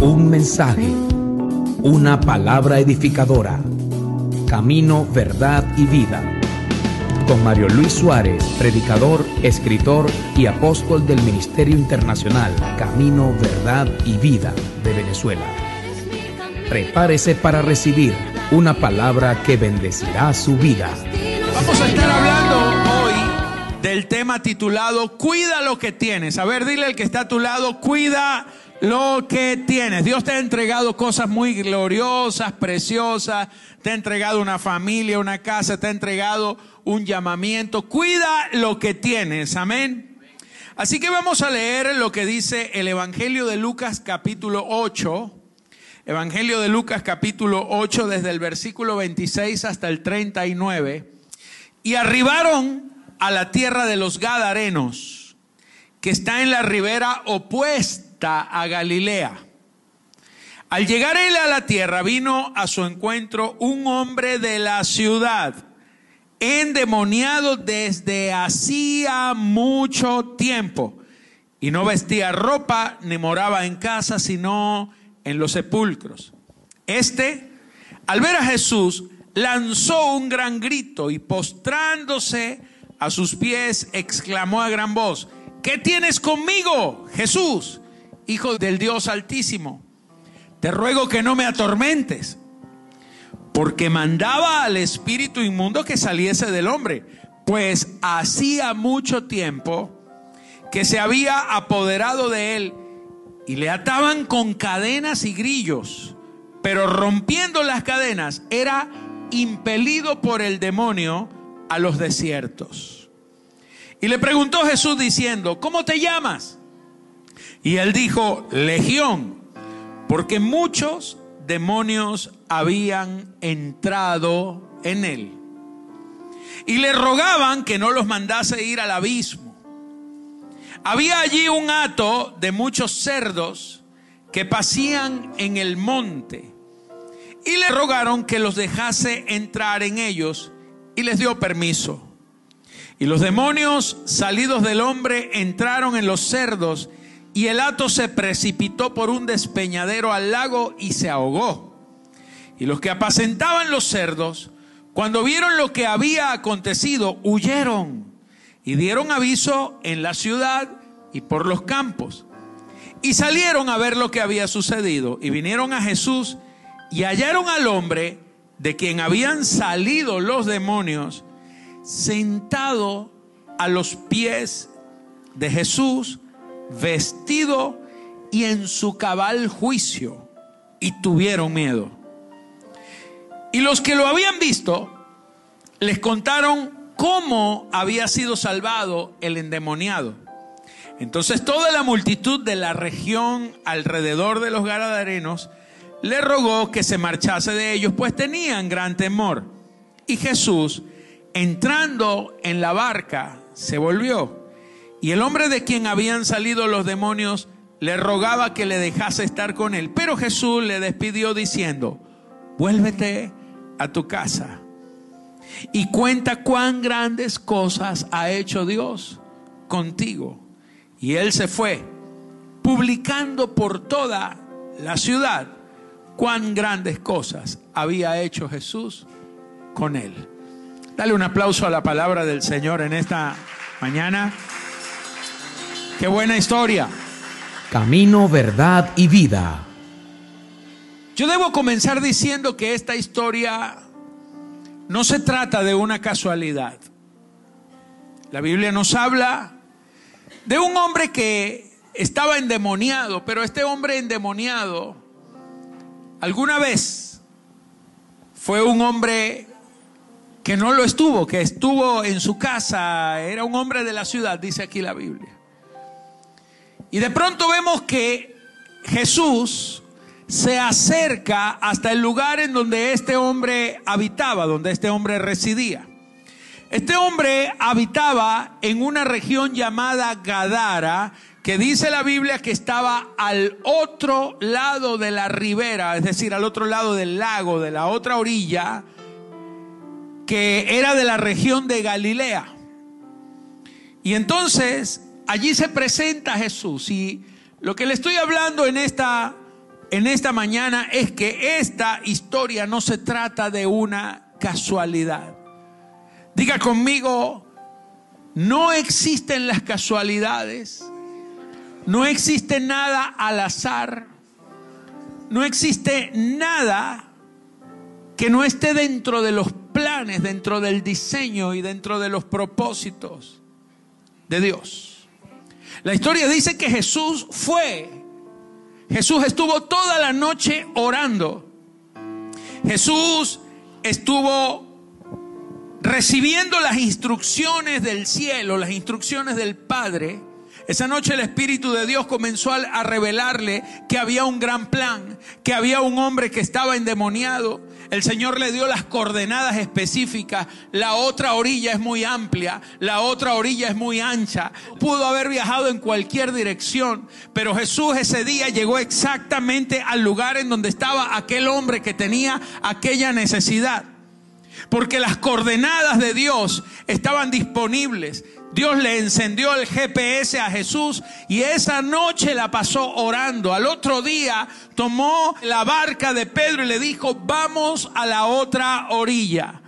Un mensaje, una palabra edificadora. Camino, verdad y vida. Con Mario Luis Suárez, predicador, escritor y apóstol del Ministerio Internacional Camino, Verdad y Vida de Venezuela. Prepárese para recibir una palabra que bendecirá su vida. Vamos a estar hablando hoy del tema titulado Cuida lo que tienes. A ver, dile al que está a tu lado, cuida lo que tienes. Dios te ha entregado cosas muy gloriosas, preciosas. Te ha entregado una familia, una casa, te ha entregado un llamamiento. Cuida lo que tienes. Amén. Así que vamos a leer lo que dice el Evangelio de Lucas capítulo 8. Evangelio de Lucas capítulo 8 desde el versículo 26 hasta el 39. Y arribaron a la tierra de los Gadarenos, que está en la ribera opuesta a Galilea. Al llegar él a la tierra, vino a su encuentro un hombre de la ciudad, endemoniado desde hacía mucho tiempo, y no vestía ropa ni moraba en casa, sino en los sepulcros. Este, al ver a Jesús, lanzó un gran grito y postrándose a sus pies, exclamó a gran voz, ¿qué tienes conmigo, Jesús, Hijo del Dios Altísimo? Te ruego que no me atormentes, porque mandaba al espíritu inmundo que saliese del hombre, pues hacía mucho tiempo que se había apoderado de él y le ataban con cadenas y grillos, pero rompiendo las cadenas era impelido por el demonio a los desiertos. Y le preguntó Jesús diciendo, ¿cómo te llamas? Y él dijo, Legión, porque muchos demonios habían entrado en él. Y le rogaban que no los mandase ir al abismo. Había allí un hato de muchos cerdos que pasían en el monte y le rogaron que los dejase entrar en ellos y les dio permiso. Y los demonios salidos del hombre entraron en los cerdos y el hato se precipitó por un despeñadero al lago y se ahogó. Y los que apacentaban los cerdos, cuando vieron lo que había acontecido, huyeron y dieron aviso en la ciudad y por los campos. Y salieron a ver lo que había sucedido y vinieron a Jesús y hallaron al hombre de quien habían salido los demonios sentado a los pies de Jesús, vestido y en su cabal juicio, y tuvieron miedo. Y los que lo habían visto les contaron cómo había sido salvado el endemoniado. Entonces toda la multitud de la región alrededor de los Garadarenos le rogó que se marchase de ellos, pues tenían gran temor. Y Jesús, entrando en la barca, se volvió. Y el hombre de quien habían salido los demonios le rogaba que le dejase estar con él. Pero Jesús le despidió diciendo, vuélvete a tu casa y cuenta cuán grandes cosas ha hecho Dios contigo. Y él se fue, publicando por toda la ciudad cuán grandes cosas había hecho Jesús con él. Dale un aplauso a la palabra del Señor en esta mañana. Qué buena historia. Camino, verdad y vida. Yo debo comenzar diciendo que esta historia no se trata de una casualidad. La Biblia nos habla de un hombre que estaba endemoniado, pero este hombre endemoniado alguna vez fue un hombre que no lo estuvo, que estuvo en su casa, era un hombre de la ciudad, dice aquí la Biblia. Y de pronto vemos que Jesús se acerca hasta el lugar en donde este hombre habitaba, donde este hombre residía. Este hombre habitaba en una región llamada Gadara, que dice la Biblia que estaba al otro lado de la ribera, es decir, al otro lado del lago, de la otra orilla, que era de la región de Galilea. Y entonces allí se presenta Jesús y lo que le estoy hablando en esta en esta mañana es que esta historia no se trata de una casualidad. Diga conmigo, no existen las casualidades, no existe nada al azar, no existe nada que no esté dentro de los planes, dentro del diseño y dentro de los propósitos de Dios. La historia dice que Jesús fue, Jesús estuvo toda la noche orando. Jesús estuvo recibiendo las instrucciones del cielo, las instrucciones del Padre, esa noche el Espíritu de Dios comenzó a revelarle que había un gran plan, que había un hombre que estaba endemoniado. El Señor le dio las coordenadas específicas. La otra orilla es muy amplia, la otra orilla es muy ancha. Pudo haber viajado en cualquier dirección, pero Jesús ese día llegó exactamente al lugar en donde estaba aquel hombre que tenía aquella necesidad. Porque las coordenadas de Dios estaban disponibles. Dios le encendió el GPS a Jesús y esa noche la pasó orando. Al otro día tomó la barca de Pedro y le dijo, vamos a la otra orilla.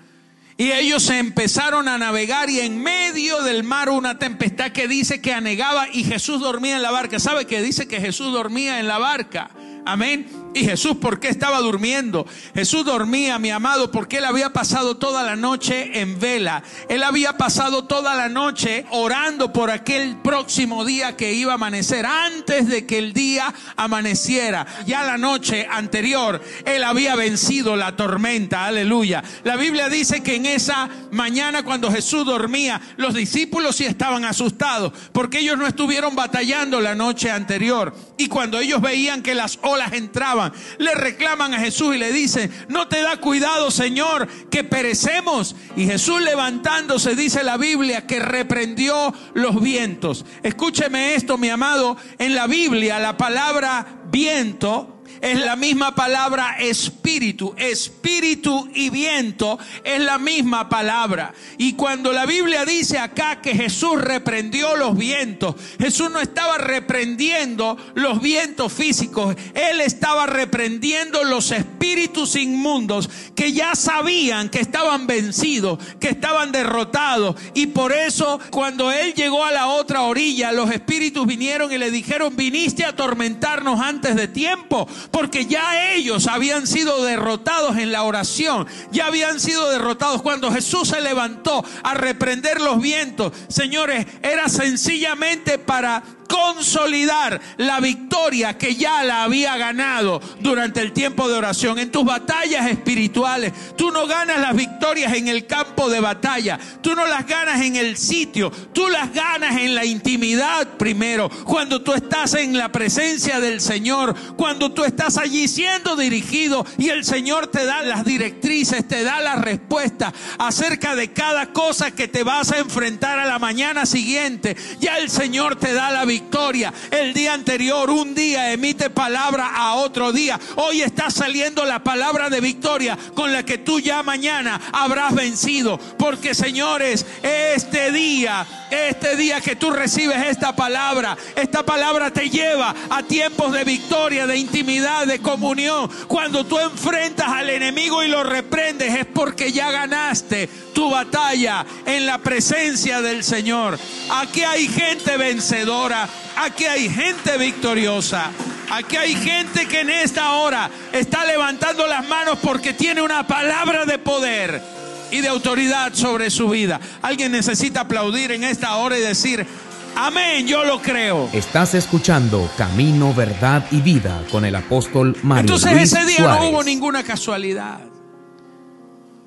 Y ellos se empezaron a navegar y en medio del mar una tempestad que dice que anegaba y Jesús dormía en la barca. ¿Sabe que dice que Jesús dormía en la barca? Amén. Y Jesús, ¿por qué estaba durmiendo? Jesús dormía, mi amado, porque él había pasado toda la noche en vela. Él había pasado toda la noche orando por aquel próximo día que iba a amanecer, antes de que el día amaneciera. Ya la noche anterior, él había vencido la tormenta, aleluya. La Biblia dice que en esa mañana cuando Jesús dormía, los discípulos sí estaban asustados, porque ellos no estuvieron batallando la noche anterior. Y cuando ellos veían que las olas entraban, le reclaman a Jesús y le dicen, no te da cuidado Señor, que perecemos. Y Jesús levantándose, dice la Biblia, que reprendió los vientos. Escúcheme esto, mi amado, en la Biblia la palabra viento es la misma palabra espíritu. Espíritu y viento es la misma palabra. Y cuando la Biblia dice acá que Jesús reprendió los vientos, Jesús no estaba reprendiendo los vientos físicos, Él estaba reprendiendo los espíritus inmundos que ya sabían que estaban vencidos, que estaban derrotados. Y por eso cuando Él llegó a la otra orilla, los espíritus vinieron y le dijeron, viniste a atormentarnos antes de tiempo porque ya ellos habían sido derrotados en la oración, ya habían sido derrotados cuando Jesús se levantó a reprender los vientos. Señores, era sencillamente para consolidar la victoria que ya la había ganado durante el tiempo de oración. En tus batallas espirituales, tú no ganas las victorias en el campo de batalla, tú no las ganas en el sitio, tú las ganas en la intimidad primero, cuando tú estás en la presencia del Señor, cuando tú estás allí siendo dirigido y el Señor te da las directrices, te da la respuesta acerca de cada cosa que te vas a enfrentar a la mañana siguiente. Ya el Señor te da la victoria victoria. El día anterior, un día emite palabra a otro día. Hoy está saliendo la palabra de victoria con la que tú ya mañana habrás vencido. Porque señores, este día, este día que tú recibes esta palabra, esta palabra te lleva a tiempos de victoria, de intimidad, de comunión. Cuando tú enfrentas al enemigo y lo reprendes es porque ya ganaste tu batalla en la presencia del Señor. Aquí hay gente vencedora, aquí hay gente victoriosa. Aquí hay gente que en esta hora está levantando las manos porque tiene una palabra de poder y de autoridad sobre su vida. Alguien necesita aplaudir en esta hora y decir, amén, yo lo creo. Estás escuchando Camino, Verdad y Vida con el apóstol Mario. Entonces ese día no hubo ninguna casualidad.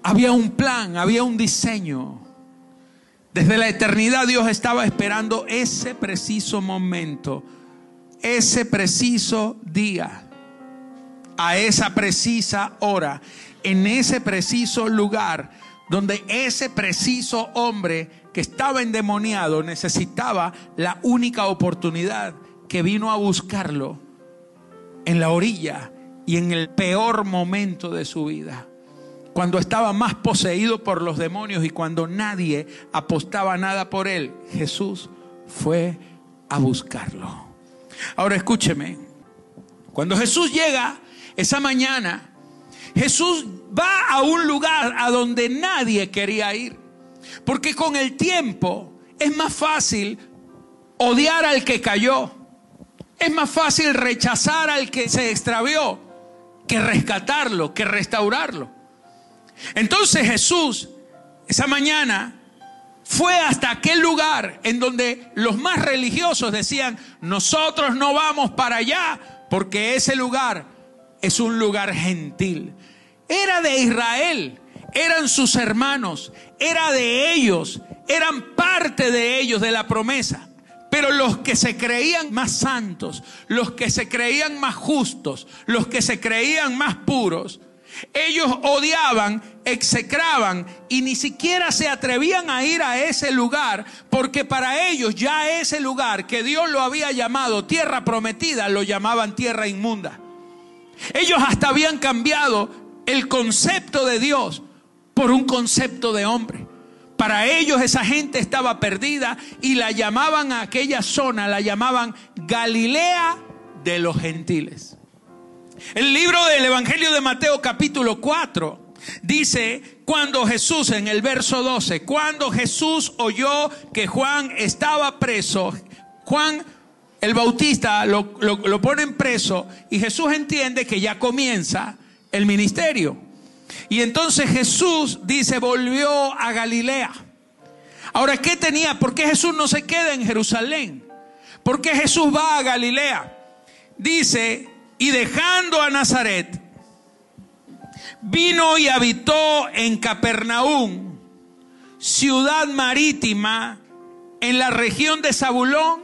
Había un plan, había un diseño. Desde la eternidad Dios estaba esperando ese preciso momento, ese preciso día, a esa precisa hora, en ese preciso lugar, donde ese preciso hombre que estaba endemoniado necesitaba la única oportunidad que vino a buscarlo en la orilla y en el peor momento de su vida cuando estaba más poseído por los demonios y cuando nadie apostaba nada por él, Jesús fue a buscarlo. Ahora escúcheme, Cuando Jesús llega esa mañana, Jesús va a un lugar a donde nadie quería ir. Porque con el tiempo es más fácil odiar al que cayó. Es más fácil rechazar al que se extravió que rescatarlo, que restaurarlo. Entonces Jesús, esa mañana, fue hasta aquel lugar en donde los más religiosos decían, nosotros no vamos para allá porque ese lugar es un lugar gentil. Era de Israel, eran sus hermanos, era de ellos, eran parte de ellos, de la promesa. Pero los que se creían más santos, los que se creían más justos, los que se creían más puros, ellos odiaban, execraban y ni siquiera se atrevían a ir a ese lugar porque para ellos ya ese lugar que Dios lo había llamado tierra prometida lo llamaban tierra inmunda. Ellos hasta habían cambiado el concepto de Dios por un concepto de hombre. Para ellos esa gente estaba perdida y la llamaban a aquella zona, la llamaban Galilea de los gentiles. El libro del Evangelio de Mateo capítulo 4 dice, cuando Jesús, en el verso 12, cuando Jesús oyó que Juan estaba preso, Juan el Bautista lo, lo, ponen preso y Jesús entiende que ya comienza el ministerio. Y entonces Jesús dice, volvió a Galilea. Ahora, ¿qué tenía? ¿Por qué Jesús no se queda en Jerusalén? ¿Por qué Jesús va a Galilea? Dice, y dejando a Nazaret, vino y habitó en Capernaum, ciudad marítima, en la región de Zabulón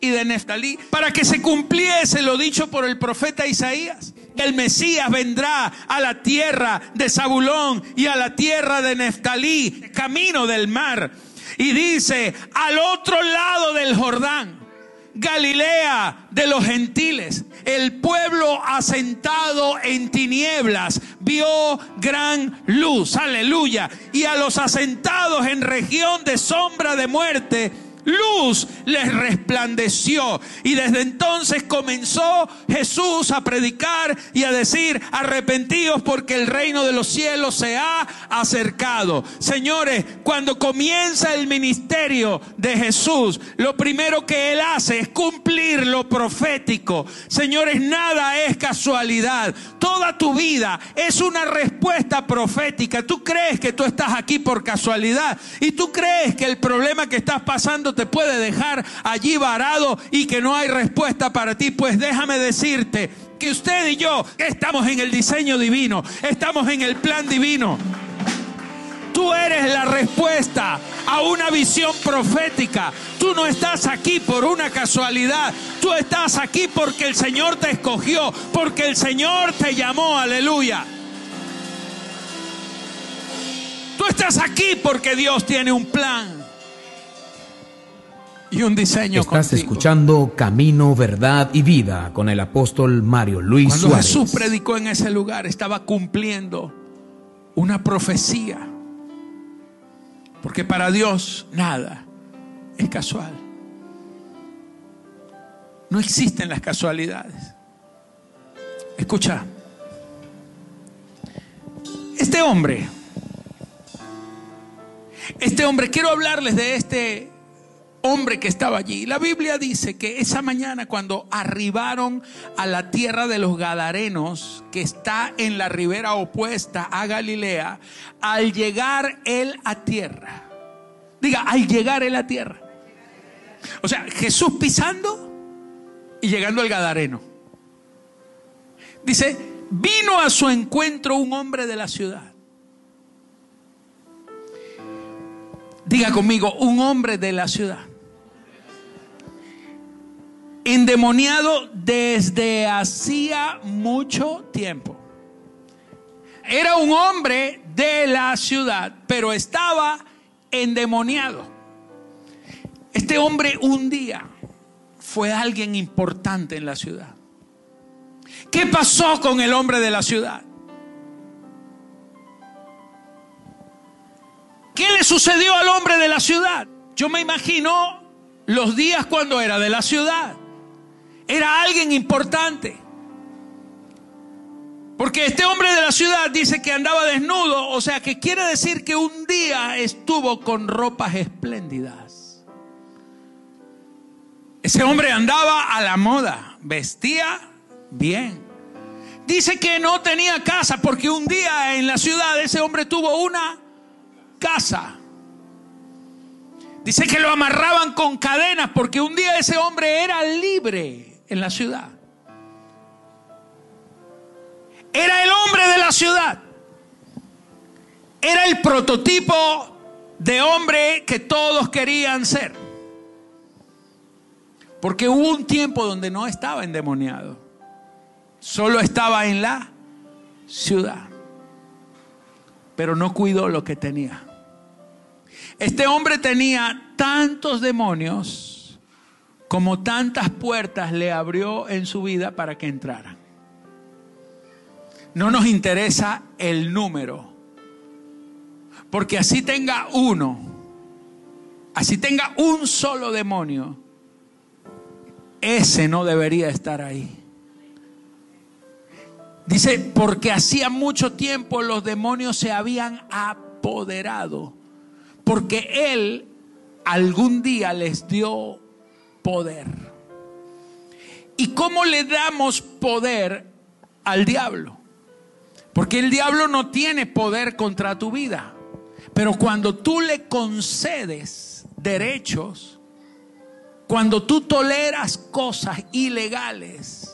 y de Neftalí, para que se cumpliese lo dicho por el profeta Isaías. El Mesías vendrá a la tierra de Zabulón y a la tierra de Neftalí, camino del mar. Y dice, al otro lado del Jordán, Galilea de los gentiles. El pueblo asentado en tinieblas vio gran luz, aleluya. Y a los asentados en región de sombra de muerte, luz les resplandeció. Y desde entonces comenzó Jesús a predicar y a decir, arrepentidos porque el reino de los cielos se ha acercado. Señores, cuando comienza el ministerio de Jesús, lo primero que Él hace es cumplir lo profético. Señores, nada es casualidad. Toda tu vida es una respuesta profética. Tú crees que tú estás aquí por casualidad y tú crees que el problema que estás pasando te puede dejar allí varado y que no hay respuesta para ti, pues déjame decirte que usted y yo estamos en el diseño divino, estamos en el plan divino. Tú eres la respuesta a una visión profética. Tú no estás aquí por una casualidad. Tú estás aquí porque el Señor te escogió, porque el Señor te llamó. Aleluya. Tú estás aquí porque Dios tiene un plan y un diseño Estás escuchando Camino, Verdad y Vida con el apóstol Mario Luis Cuando Jesús predicó en ese lugar, estaba cumpliendo una profecía. Porque para Dios nada es casual. No existen las casualidades. Escucha. Este hombre, este hombre, quiero hablarles de este hombre que estaba allí. La Biblia dice que esa mañana cuando arribaron a la tierra de los Gadarenos, que está en la ribera opuesta a Galilea, al llegar él a tierra, diga, al llegar él a tierra. O sea, Jesús pisando y llegando al Gadareno. Dice, vino a su encuentro un hombre de la ciudad. Diga conmigo, un hombre de la ciudad endemoniado desde hacía mucho tiempo. Era un hombre de la ciudad, pero estaba endemoniado. Este hombre un día fue alguien importante en la ciudad. ¿Qué pasó con el hombre de la ciudad? ¿Qué le sucedió al hombre de la ciudad? Yo me imagino los días cuando era de la ciudad. Era alguien importante. Porque este hombre de la ciudad dice que andaba desnudo, o sea que quiere decir que un día estuvo con ropas espléndidas. Ese hombre andaba a la moda, vestía bien. Dice que no tenía casa porque un día en la ciudad ese hombre tuvo una casa. Dice que lo amarraban con cadenas porque un día ese hombre era libre en la ciudad. Era el hombre de la ciudad. Era el prototipo de hombre que todos querían ser. Porque hubo un tiempo donde no estaba endemoniado. Solo estaba en la ciudad. Pero no cuidó lo que tenía. Este hombre tenía tantos demonios como tantas puertas le abrió en su vida para que entraran. No nos interesa el número. Porque así tenga uno, así tenga un solo demonio, ese no debería estar ahí. Dice, porque hacía mucho tiempo los demonios se habían apoderado, porque Él algún día les dio poder. ¿Y cómo le damos poder al diablo? Porque el diablo no tiene poder contra tu vida. Pero cuando tú le concedes derechos, cuando tú toleras cosas ilegales,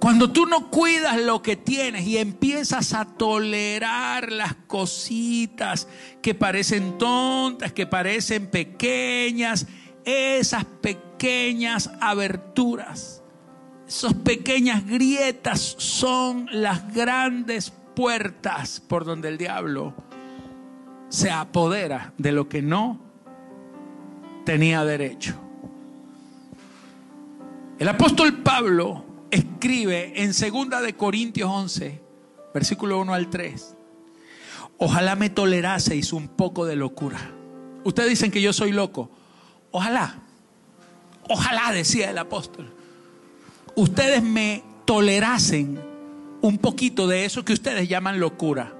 cuando tú no cuidas lo que tienes y empiezas a tolerar las cositas que parecen tontas, que parecen pequeñas, esas pequeñas aberturas esas pequeñas grietas son las grandes puertas por donde el diablo se apodera de lo que no tenía derecho. El apóstol Pablo escribe en 2 de Corintios 11, versículo 1 al 3. Ojalá me toleraseis un poco de locura. Ustedes dicen que yo soy loco. Ojalá. Ojalá, decía el apóstol ustedes me tolerasen un poquito de eso que ustedes llaman locura.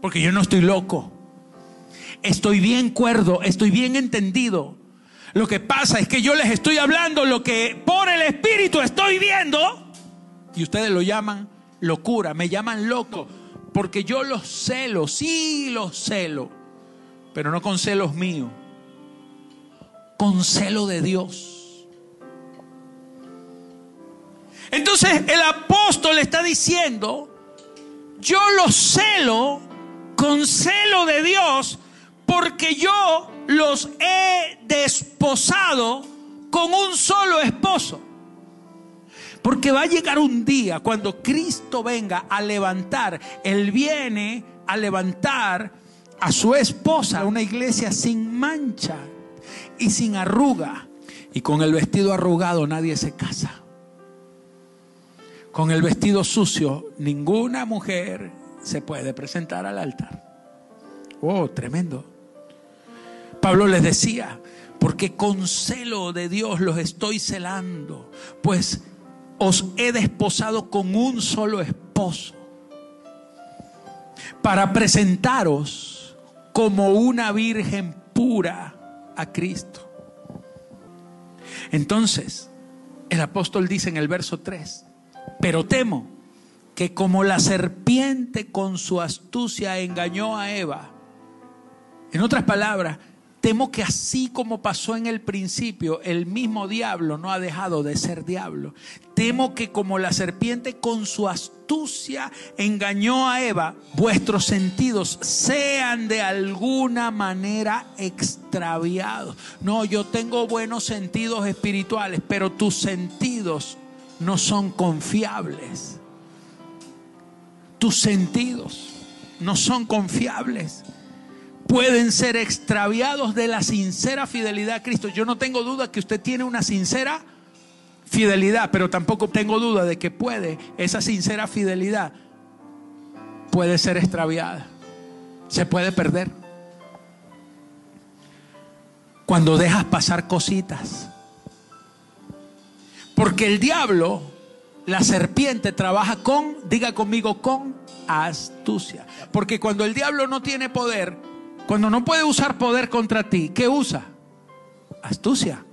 Porque yo no estoy loco. Estoy bien cuerdo, estoy bien entendido. Lo que pasa es que yo les estoy hablando lo que por el Espíritu estoy viendo y ustedes lo llaman locura, me llaman loco, porque yo los celo, sí los celo, pero no con celos míos, con celo de Dios. Entonces el apóstol está diciendo, yo los celo con celo de Dios porque yo los he desposado con un solo esposo. Porque va a llegar un día cuando Cristo venga a levantar, Él viene a levantar a su esposa, una iglesia sin mancha y sin arruga. Y con el vestido arrugado nadie se casa con el vestido sucio, ninguna mujer se puede presentar al altar. Oh, tremendo. Pablo les decía, porque con celo de Dios los estoy celando, pues os he desposado con un solo esposo, para presentaros como una virgen pura a Cristo. Entonces, el apóstol dice en el verso 3, pero temo que como la serpiente con su astucia engañó a Eva, en otras palabras, temo que así como pasó en el principio, el mismo diablo no ha dejado de ser diablo. Temo que como la serpiente con su astucia engañó a Eva, vuestros sentidos sean de alguna manera extraviados. No, yo tengo buenos sentidos espirituales, pero tus sentidos no son confiables. Tus sentidos no son confiables. Pueden ser extraviados de la sincera fidelidad a Cristo. Yo no tengo duda que usted tiene una sincera fidelidad, pero tampoco tengo duda de que puede, esa sincera fidelidad puede ser extraviada. Se puede perder. Cuando dejas pasar cositas porque el diablo la serpiente trabaja con, diga conmigo, con astucia. Porque cuando el diablo no tiene poder, cuando no puede usar poder contra ti, ¿qué usa? Astucia.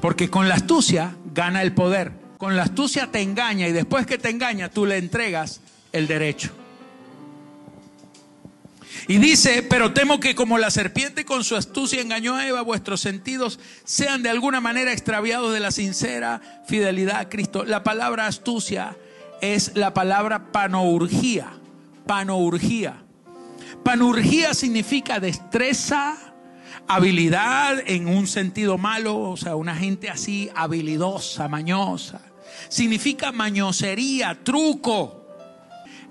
Porque con la astucia gana el poder. Con la astucia te engaña y después que te engaña tú le entregas el derecho. Y dice, pero temo que como la serpiente con su astucia engañó a Eva, vuestros sentidos sean de alguna manera extraviados de la sincera fidelidad a Cristo. La palabra astucia es la palabra panourgía. Panourgía. Panurgía significa destreza, habilidad en un sentido malo, o sea, una gente así habilidosa, mañosa. Significa mañosería, truco.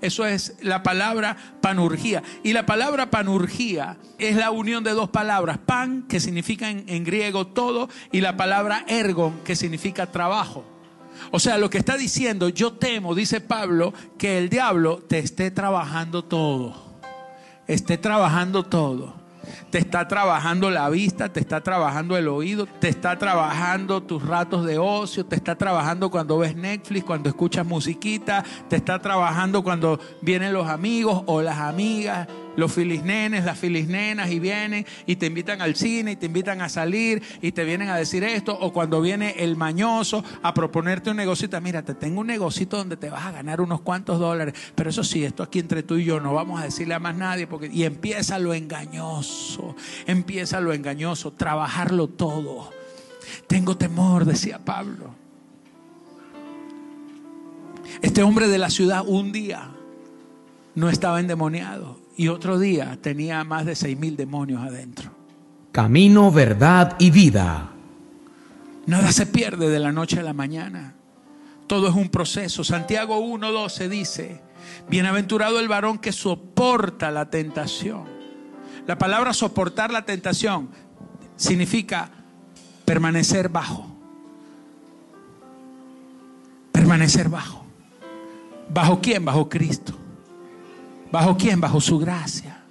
Eso es la palabra panurgía. Y la palabra panurgía es la unión de dos palabras. Pan, que significa en, en griego todo, y la palabra ergon, que significa trabajo. O sea, lo que está diciendo, yo temo, dice Pablo, que el diablo te esté trabajando todo. Esté trabajando todo. Te está trabajando la vista, te está trabajando el oído, te está trabajando tus ratos de ocio, te está trabajando cuando ves Netflix, cuando escuchas musiquita, te está trabajando cuando vienen los amigos o las amigas los filisnenes, las filisnenas y vienen y te invitan al cine y te invitan a salir y te vienen a decir esto o cuando viene el mañoso a proponerte un negocito, mira, te tengo un negocito donde te vas a ganar unos cuantos dólares, pero eso sí, esto aquí entre tú y yo no vamos a decirle a más nadie porque y empieza lo engañoso, empieza lo engañoso, trabajarlo todo. Tengo temor, decía Pablo. Este hombre de la ciudad un día no estaba endemoniado y otro día tenía más de seis mil demonios adentro. Camino, verdad y vida. Nada se pierde de la noche a la mañana. Todo es un proceso. Santiago 1.12 dice, bienaventurado el varón que soporta la tentación. La palabra soportar la tentación significa permanecer bajo. Permanecer bajo. ¿Bajo quién? Bajo Cristo. ¿Bajo quién? Bajo su gracia.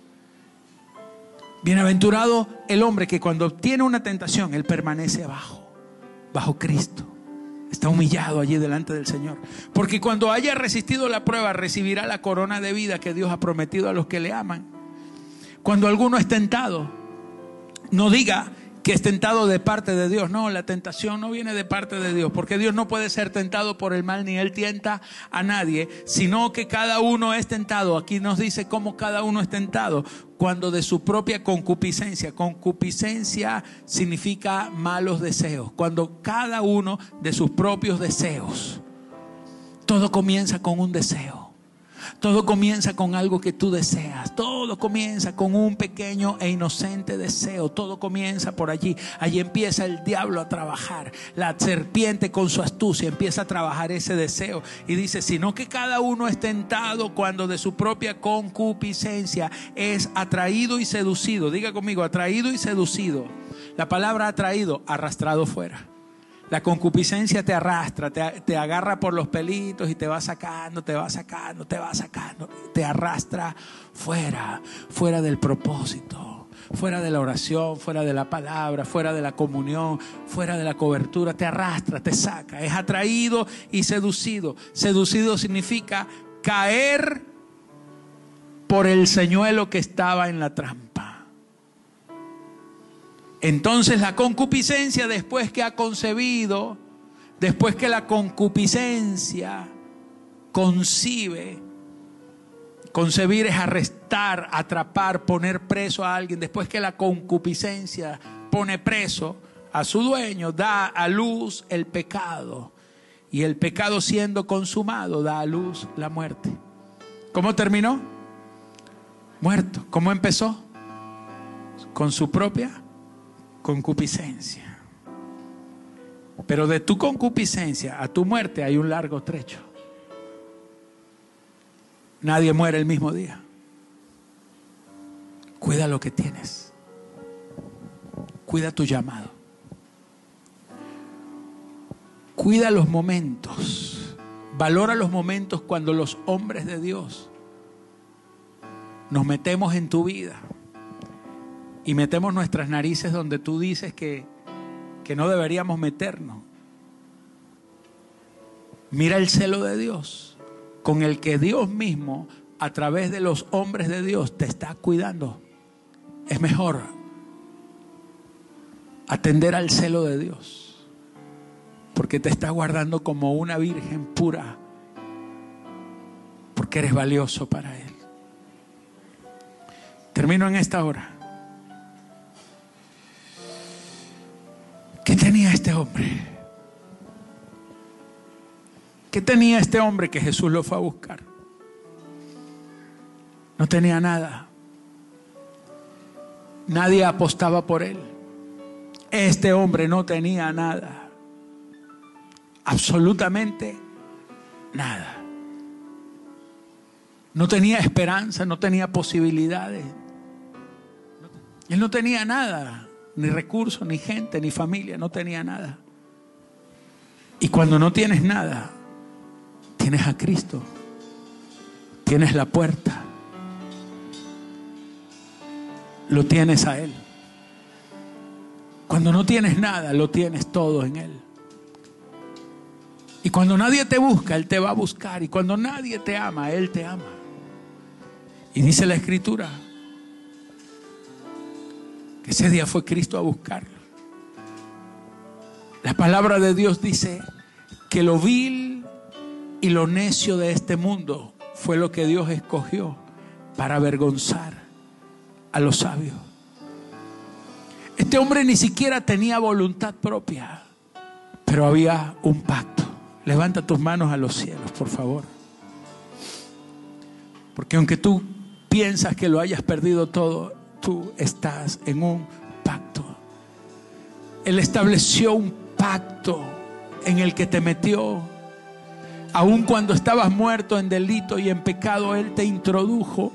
Bienaventurado el hombre que cuando obtiene una tentación, él permanece abajo, bajo Cristo. Está humillado allí delante del Señor. Porque cuando haya resistido la prueba, recibirá la corona de vida que Dios ha prometido a los que le aman. Cuando alguno es tentado, no diga, que es tentado de parte de Dios. No, la tentación no viene de parte de Dios, porque Dios no puede ser tentado por el mal, ni Él tienta a nadie, sino que cada uno es tentado. Aquí nos dice cómo cada uno es tentado, cuando de su propia concupiscencia, concupiscencia significa malos deseos, cuando cada uno de sus propios deseos, todo comienza con un deseo. Todo comienza con algo que tú deseas. Todo comienza con un pequeño e inocente deseo. Todo comienza por allí. Allí empieza el diablo a trabajar. La serpiente con su astucia empieza a trabajar ese deseo. Y dice, sino que cada uno es tentado cuando de su propia concupiscencia es atraído y seducido. Diga conmigo, atraído y seducido. La palabra atraído, arrastrado fuera. La concupiscencia te arrastra, te, agarra por los pelitos y te va sacando, te va sacando, te va sacando, te arrastra fuera, fuera del propósito, fuera de la oración, fuera de la palabra, fuera de la comunión, fuera de la cobertura, te arrastra, te saca, es atraído y seducido. Seducido significa caer por el señuelo que estaba en la trampa. Entonces la concupiscencia después que ha concebido, después que la concupiscencia concibe, concebir es arrestar, atrapar, poner preso a alguien, después que la concupiscencia pone preso a su dueño, da a luz el pecado. Y el pecado siendo consumado da a luz la muerte. ¿Cómo terminó? Muerto. ¿Cómo empezó? Con su propia concupiscencia. Pero de tu concupiscencia a tu muerte hay un largo trecho. Nadie muere el mismo día. Cuida lo que tienes. Cuida tu llamado. Cuida los momentos. Valora los momentos cuando los hombres de Dios nos metemos en tu vida y metemos nuestras narices donde tú dices que, que no deberíamos meternos. Mira el celo de Dios, con el que Dios mismo, a través de los hombres de Dios, te está cuidando. Es mejor atender al celo de Dios, porque te está guardando como una virgen pura, porque eres valioso para Él. Termino en esta hora. Este hombre? ¿Qué tenía este hombre que Jesús lo fue a buscar? No tenía nada. Nadie apostaba por él. Este hombre no tenía nada. Absolutamente nada. No tenía esperanza, no tenía posibilidades. Él no tenía nada, ni recursos, ni gente, ni familia, no tenía nada. Y cuando no tienes nada, tienes a Cristo, tienes la puerta, lo tienes a Él. Cuando no tienes nada, lo tienes todo en Él. Y cuando nadie te busca, Él te va a buscar. Y cuando nadie te ama, Él te ama. Y dice la Escritura, ese día fue Cristo a buscarlo. La palabra de Dios dice que lo vil y lo necio de este mundo fue lo que Dios escogió para avergonzar a los sabios. Este hombre ni siquiera tenía voluntad propia, pero había un pacto. Levanta tus manos a los cielos, por favor. Porque aunque tú piensas que lo hayas perdido todo, tú estás en un pacto. Él estableció un pacto en el que te metió. Aun cuando estabas muerto en delito y en pecado, Él te introdujo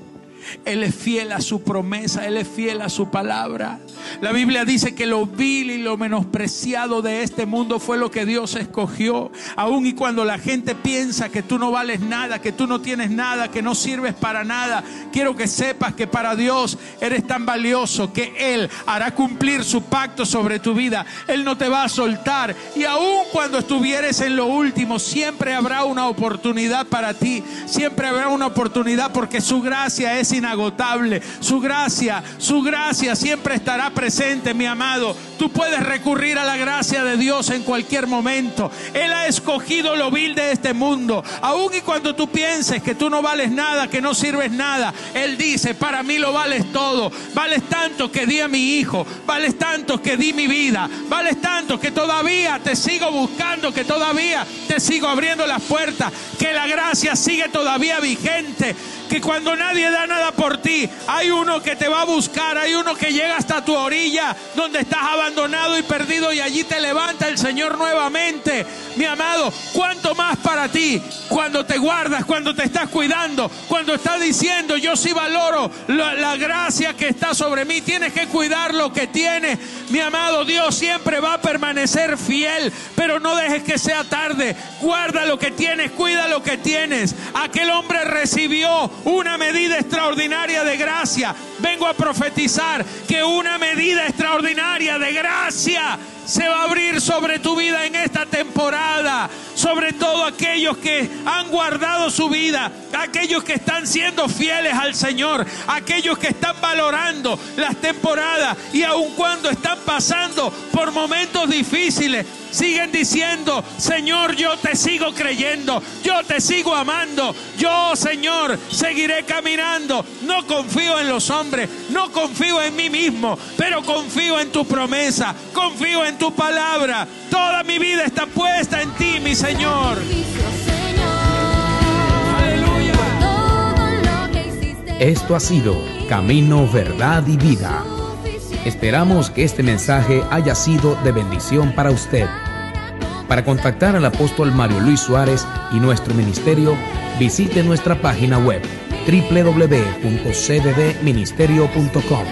él es fiel a su promesa, Él es fiel a su palabra. La Biblia dice que lo vil y lo menospreciado de este mundo fue lo que Dios escogió. Aun y cuando la gente piensa que tú no vales nada, que tú no tienes nada, que no sirves para nada, quiero que sepas que para Dios eres tan valioso que Él hará cumplir su pacto sobre tu vida. Él no te va a soltar. Y aun cuando estuvieres en lo último, siempre habrá una oportunidad para ti. Siempre habrá una oportunidad porque su gracia es inagotable. Su gracia, su gracia siempre estará presente, mi amado. Tú puedes recurrir a la gracia de Dios en cualquier momento. Él ha escogido lo vil de este mundo. Aun y cuando tú pienses que tú no vales nada, que no sirves nada, Él dice, para mí lo vales todo. Vales tanto que di a mi hijo. Vales tanto que di mi vida. Vales tanto que todavía te sigo buscando, que todavía te sigo abriendo las puertas, que la gracia sigue todavía vigente que cuando nadie da nada por ti, hay uno que te va a buscar, hay uno que llega hasta tu orilla donde estás abandonado y perdido y allí te levanta el Señor nuevamente. Mi amado, ¿cuánto más para ti cuando te guardas, cuando te estás cuidando, cuando estás diciendo, yo sí valoro la, la gracia que está sobre mí, tienes que cuidar lo que tienes. Mi amado, Dios siempre va a permanecer fiel, pero no dejes que sea tarde. Guarda lo que tienes, cuida lo que tienes. Aquel hombre recibió una medida extraordinaria de gracia. Vengo a profetizar que una medida extraordinaria de gracia se va a abrir sobre tu vida en esta temporada. Sobre todo aquellos que han guardado su vida, aquellos que están siendo fieles al Señor, aquellos que están valorando las temporadas y aun cuando están pasando por momentos difíciles, siguen diciendo, Señor, yo te sigo creyendo, yo te sigo amando, yo, Señor, seguiré caminando. No confío en los hombres, no confío en mí mismo, pero confío en tu promesa, confío en tu palabra. Toda mi vida está puesta en ti, mi Señor. Aleluya. Esto ha sido Camino, Verdad y Vida. Esperamos que este mensaje haya sido de bendición para usted. Para contactar al apóstol Mario Luis Suárez y nuestro ministerio, visite nuestra página web www.cddministerio.com.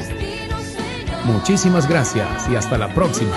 Muchísimas gracias y hasta la próxima.